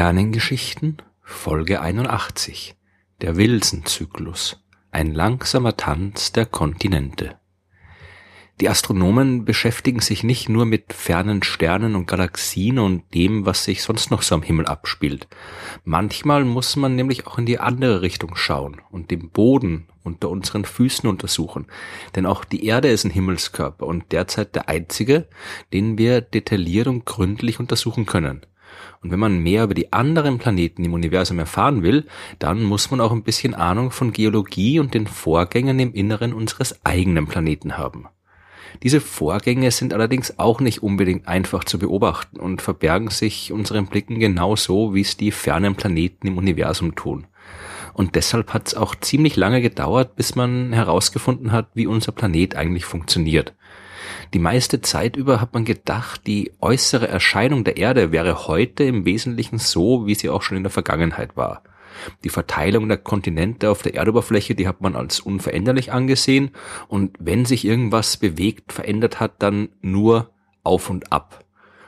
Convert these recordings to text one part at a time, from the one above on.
Sternengeschichten Folge 81 Der Wilson-Zyklus Ein langsamer Tanz der Kontinente Die Astronomen beschäftigen sich nicht nur mit fernen Sternen und Galaxien und dem, was sich sonst noch so am Himmel abspielt. Manchmal muss man nämlich auch in die andere Richtung schauen und den Boden unter unseren Füßen untersuchen. Denn auch die Erde ist ein Himmelskörper und derzeit der einzige, den wir detailliert und gründlich untersuchen können. Und wenn man mehr über die anderen Planeten im Universum erfahren will, dann muss man auch ein bisschen Ahnung von Geologie und den Vorgängen im Inneren unseres eigenen Planeten haben. Diese Vorgänge sind allerdings auch nicht unbedingt einfach zu beobachten und verbergen sich unseren Blicken genauso, wie es die fernen Planeten im Universum tun. Und deshalb hat es auch ziemlich lange gedauert, bis man herausgefunden hat, wie unser Planet eigentlich funktioniert. Die meiste Zeit über hat man gedacht, die äußere Erscheinung der Erde wäre heute im Wesentlichen so, wie sie auch schon in der Vergangenheit war. Die Verteilung der Kontinente auf der Erdoberfläche, die hat man als unveränderlich angesehen und wenn sich irgendwas bewegt, verändert hat, dann nur auf und ab.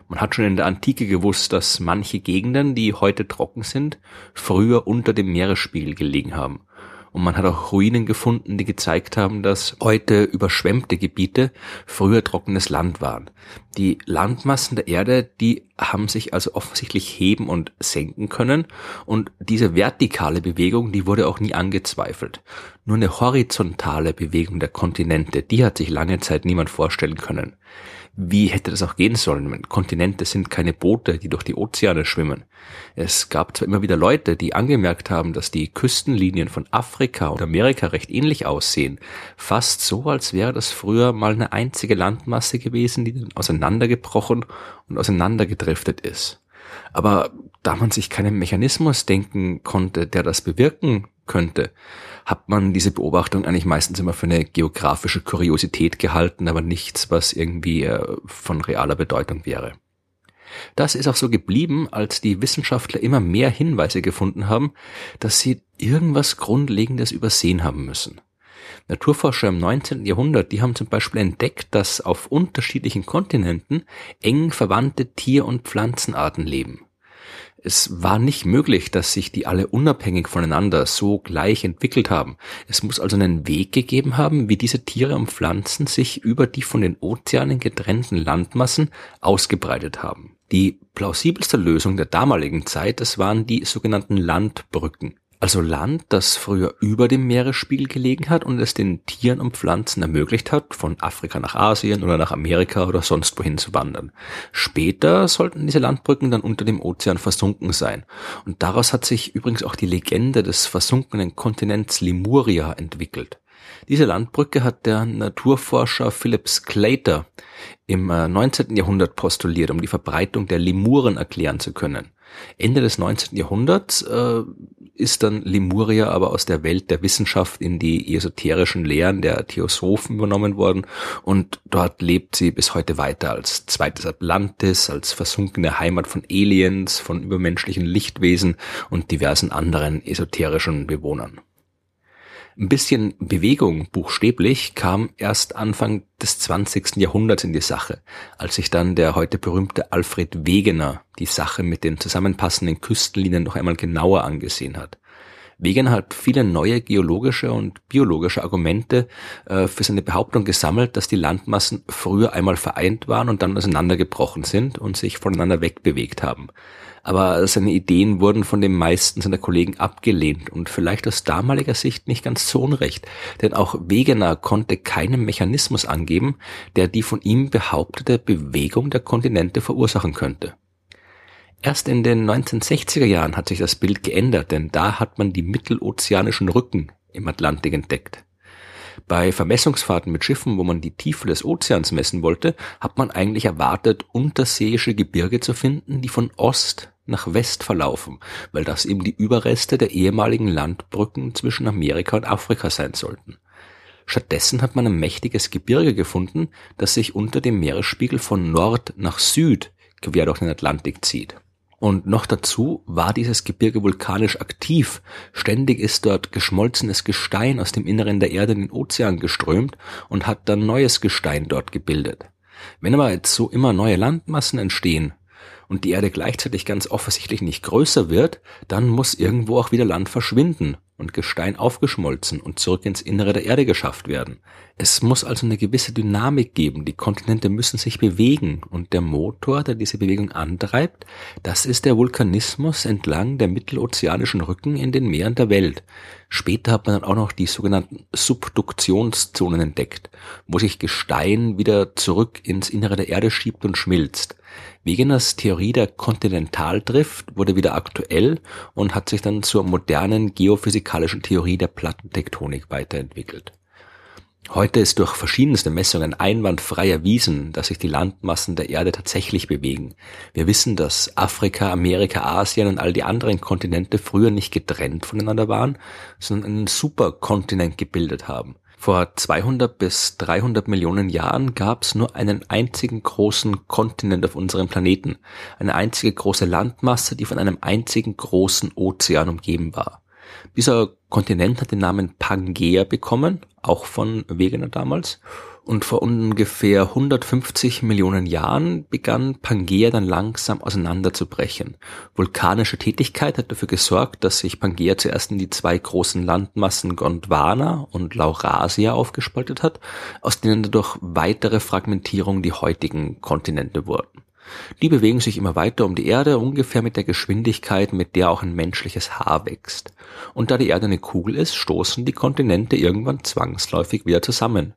Man hat schon in der Antike gewusst, dass manche Gegenden, die heute trocken sind, früher unter dem Meeresspiegel gelegen haben. Und man hat auch Ruinen gefunden, die gezeigt haben, dass heute überschwemmte Gebiete früher trockenes Land waren. Die Landmassen der Erde, die haben sich also offensichtlich heben und senken können. Und diese vertikale Bewegung, die wurde auch nie angezweifelt. Nur eine horizontale Bewegung der Kontinente, die hat sich lange Zeit niemand vorstellen können. Wie hätte das auch gehen sollen? Kontinente sind keine Boote, die durch die Ozeane schwimmen. Es gab zwar immer wieder Leute, die angemerkt haben, dass die Küstenlinien von Afrika und Amerika recht ähnlich aussehen. Fast so, als wäre das früher mal eine einzige Landmasse gewesen, die dann auseinandergebrochen und auseinandergedriftet ist. Aber da man sich keinen Mechanismus denken konnte, der das bewirken könnte, hat man diese Beobachtung eigentlich meistens immer für eine geografische Kuriosität gehalten, aber nichts, was irgendwie äh, von realer Bedeutung wäre. Das ist auch so geblieben, als die Wissenschaftler immer mehr Hinweise gefunden haben, dass sie irgendwas Grundlegendes übersehen haben müssen. Naturforscher im 19. Jahrhundert, die haben zum Beispiel entdeckt, dass auf unterschiedlichen Kontinenten eng verwandte Tier- und Pflanzenarten leben. Es war nicht möglich, dass sich die alle unabhängig voneinander so gleich entwickelt haben. Es muss also einen Weg gegeben haben, wie diese Tiere und Pflanzen sich über die von den Ozeanen getrennten Landmassen ausgebreitet haben. Die plausibelste Lösung der damaligen Zeit, das waren die sogenannten Landbrücken also Land, das früher über dem Meeresspiegel gelegen hat und es den Tieren und Pflanzen ermöglicht hat, von Afrika nach Asien oder nach Amerika oder sonst wohin zu wandern. Später sollten diese Landbrücken dann unter dem Ozean versunken sein. Und daraus hat sich übrigens auch die Legende des versunkenen Kontinents Lemuria entwickelt. Diese Landbrücke hat der Naturforscher Philip Sclater im 19. Äh, Jahrhundert postuliert, um die Verbreitung der Lemuren erklären zu können. Ende des 19. Jahrhunderts äh, ist dann Lemuria aber aus der Welt der Wissenschaft in die esoterischen Lehren der Theosophen übernommen worden und dort lebt sie bis heute weiter als zweites Atlantis, als versunkene Heimat von Aliens, von übermenschlichen Lichtwesen und diversen anderen esoterischen Bewohnern. Ein bisschen Bewegung, buchstäblich, kam erst Anfang des 20. Jahrhunderts in die Sache, als sich dann der heute berühmte Alfred Wegener die Sache mit den zusammenpassenden Küstenlinien noch einmal genauer angesehen hat. Wegener hat viele neue geologische und biologische Argumente äh, für seine Behauptung gesammelt, dass die Landmassen früher einmal vereint waren und dann auseinandergebrochen sind und sich voneinander wegbewegt haben aber seine Ideen wurden von den meisten seiner Kollegen abgelehnt und vielleicht aus damaliger Sicht nicht ganz zu Unrecht, denn auch Wegener konnte keinen Mechanismus angeben, der die von ihm behauptete Bewegung der Kontinente verursachen könnte. Erst in den 1960er Jahren hat sich das Bild geändert, denn da hat man die mittelozeanischen Rücken im Atlantik entdeckt. Bei Vermessungsfahrten mit Schiffen, wo man die Tiefe des Ozeans messen wollte, hat man eigentlich erwartet, unterseeische Gebirge zu finden, die von Ost nach West verlaufen, weil das eben die Überreste der ehemaligen Landbrücken zwischen Amerika und Afrika sein sollten. Stattdessen hat man ein mächtiges Gebirge gefunden, das sich unter dem Meeresspiegel von Nord nach Süd quer durch den Atlantik zieht. Und noch dazu war dieses Gebirge vulkanisch aktiv. Ständig ist dort geschmolzenes Gestein aus dem Inneren der Erde in den Ozean geströmt und hat dann neues Gestein dort gebildet. Wenn aber jetzt so immer neue Landmassen entstehen, und die Erde gleichzeitig ganz offensichtlich nicht größer wird, dann muss irgendwo auch wieder Land verschwinden und Gestein aufgeschmolzen und zurück ins Innere der Erde geschafft werden. Es muss also eine gewisse Dynamik geben, die Kontinente müssen sich bewegen und der Motor, der diese Bewegung antreibt, das ist der Vulkanismus entlang der mittelozeanischen Rücken in den Meeren der Welt. Später hat man dann auch noch die sogenannten Subduktionszonen entdeckt, wo sich Gestein wieder zurück ins Innere der Erde schiebt und schmilzt. Wegeners Theorie der Kontinentaldrift wurde wieder aktuell und hat sich dann zur modernen geophysikalischen Theorie der Plattentektonik weiterentwickelt. Heute ist durch verschiedenste Messungen einwandfrei erwiesen, dass sich die Landmassen der Erde tatsächlich bewegen. Wir wissen, dass Afrika, Amerika, Asien und all die anderen Kontinente früher nicht getrennt voneinander waren, sondern einen Superkontinent gebildet haben. Vor 200 bis 300 Millionen Jahren gab es nur einen einzigen großen Kontinent auf unserem Planeten, eine einzige große Landmasse, die von einem einzigen großen Ozean umgeben war. Dieser Kontinent hat den Namen Pangea bekommen, auch von Wegener damals, und vor ungefähr 150 Millionen Jahren begann Pangea dann langsam auseinanderzubrechen. Vulkanische Tätigkeit hat dafür gesorgt, dass sich Pangea zuerst in die zwei großen Landmassen Gondwana und Laurasia aufgespaltet hat, aus denen dadurch weitere Fragmentierungen die heutigen Kontinente wurden. Die bewegen sich immer weiter um die Erde, ungefähr mit der Geschwindigkeit, mit der auch ein menschliches Haar wächst. Und da die Erde eine Kugel ist, stoßen die Kontinente irgendwann zwangsläufig wieder zusammen.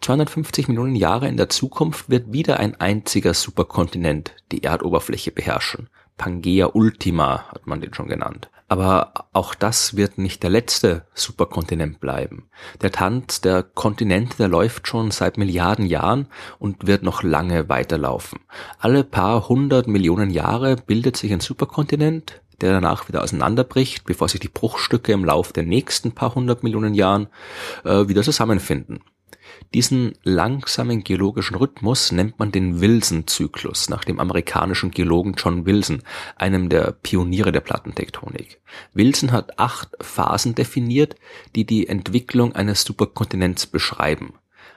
250 Millionen Jahre in der Zukunft wird wieder ein einziger Superkontinent die Erdoberfläche beherrschen. Pangea Ultima hat man den schon genannt. Aber auch das wird nicht der letzte Superkontinent bleiben. Der Tanz der Kontinente, der läuft schon seit Milliarden Jahren und wird noch lange weiterlaufen. Alle paar hundert Millionen Jahre bildet sich ein Superkontinent, der danach wieder auseinanderbricht, bevor sich die Bruchstücke im Lauf der nächsten paar hundert Millionen Jahren äh, wieder zusammenfinden. Diesen langsamen geologischen Rhythmus nennt man den Wilson-Zyklus nach dem amerikanischen Geologen John Wilson, einem der Pioniere der Plattentektonik. Wilson hat acht Phasen definiert, die die Entwicklung eines Superkontinents beschreiben.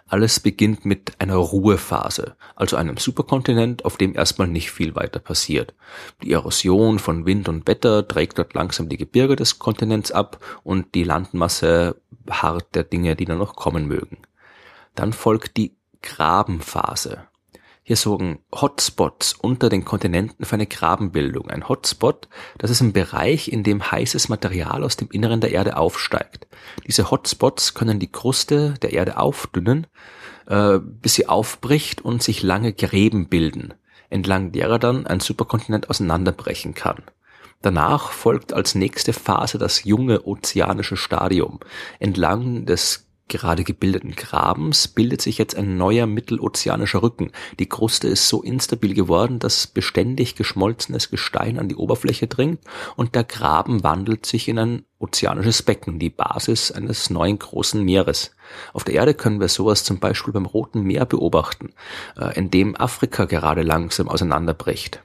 Alles beginnt mit einer Ruhephase, also einem Superkontinent, auf dem erstmal nicht viel weiter passiert. Die Erosion von Wind und Wetter trägt dort langsam die Gebirge des Kontinents ab und die Landmasse harrt der Dinge, die da noch kommen mögen. Dann folgt die Grabenphase. Hier sorgen Hotspots unter den Kontinenten für eine Grabenbildung. Ein Hotspot, das ist ein Bereich, in dem heißes Material aus dem Inneren der Erde aufsteigt. Diese Hotspots können die Kruste der Erde aufdünnen, äh, bis sie aufbricht und sich lange Gräben bilden, entlang derer dann ein Superkontinent auseinanderbrechen kann. Danach folgt als nächste Phase das junge ozeanische Stadium. Entlang des gerade gebildeten Grabens bildet sich jetzt ein neuer mittelozeanischer Rücken. Die Kruste ist so instabil geworden, dass beständig geschmolzenes Gestein an die Oberfläche dringt und der Graben wandelt sich in ein ozeanisches Becken, die Basis eines neuen großen Meeres. Auf der Erde können wir sowas zum Beispiel beim Roten Meer beobachten, äh, in dem Afrika gerade langsam auseinanderbricht.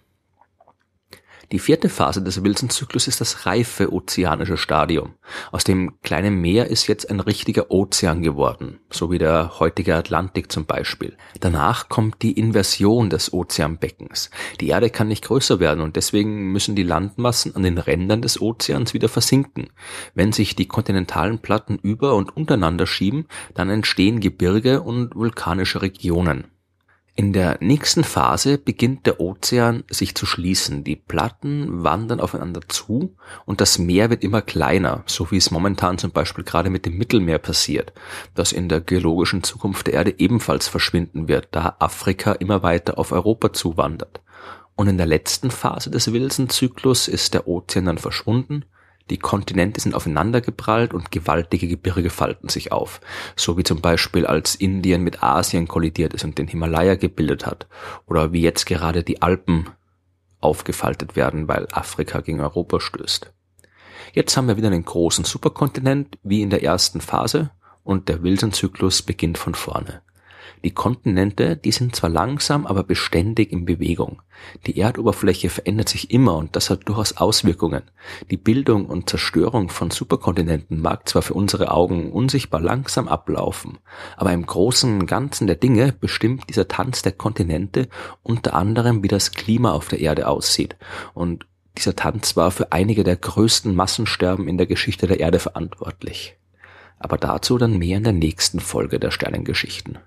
Die vierte Phase des Wilson-Zyklus ist das reife ozeanische Stadium. Aus dem kleinen Meer ist jetzt ein richtiger Ozean geworden, so wie der heutige Atlantik zum Beispiel. Danach kommt die Inversion des Ozeanbeckens. Die Erde kann nicht größer werden und deswegen müssen die Landmassen an den Rändern des Ozeans wieder versinken. Wenn sich die kontinentalen Platten über und untereinander schieben, dann entstehen Gebirge und vulkanische Regionen. In der nächsten Phase beginnt der Ozean sich zu schließen. Die Platten wandern aufeinander zu und das Meer wird immer kleiner, so wie es momentan zum Beispiel gerade mit dem Mittelmeer passiert, das in der geologischen Zukunft der Erde ebenfalls verschwinden wird, da Afrika immer weiter auf Europa zuwandert. Und in der letzten Phase des Wilson-Zyklus ist der Ozean dann verschwunden die Kontinente sind aufeinandergeprallt und gewaltige Gebirge falten sich auf, so wie zum Beispiel als Indien mit Asien kollidiert ist und den Himalaya gebildet hat, oder wie jetzt gerade die Alpen aufgefaltet werden, weil Afrika gegen Europa stößt. Jetzt haben wir wieder einen großen Superkontinent, wie in der ersten Phase, und der Wilson-Zyklus beginnt von vorne. Die Kontinente, die sind zwar langsam, aber beständig in Bewegung. Die Erdoberfläche verändert sich immer und das hat durchaus Auswirkungen. Die Bildung und Zerstörung von Superkontinenten mag zwar für unsere Augen unsichtbar langsam ablaufen, aber im großen Ganzen der Dinge bestimmt dieser Tanz der Kontinente unter anderem, wie das Klima auf der Erde aussieht. Und dieser Tanz war für einige der größten Massensterben in der Geschichte der Erde verantwortlich. Aber dazu dann mehr in der nächsten Folge der Sternengeschichten.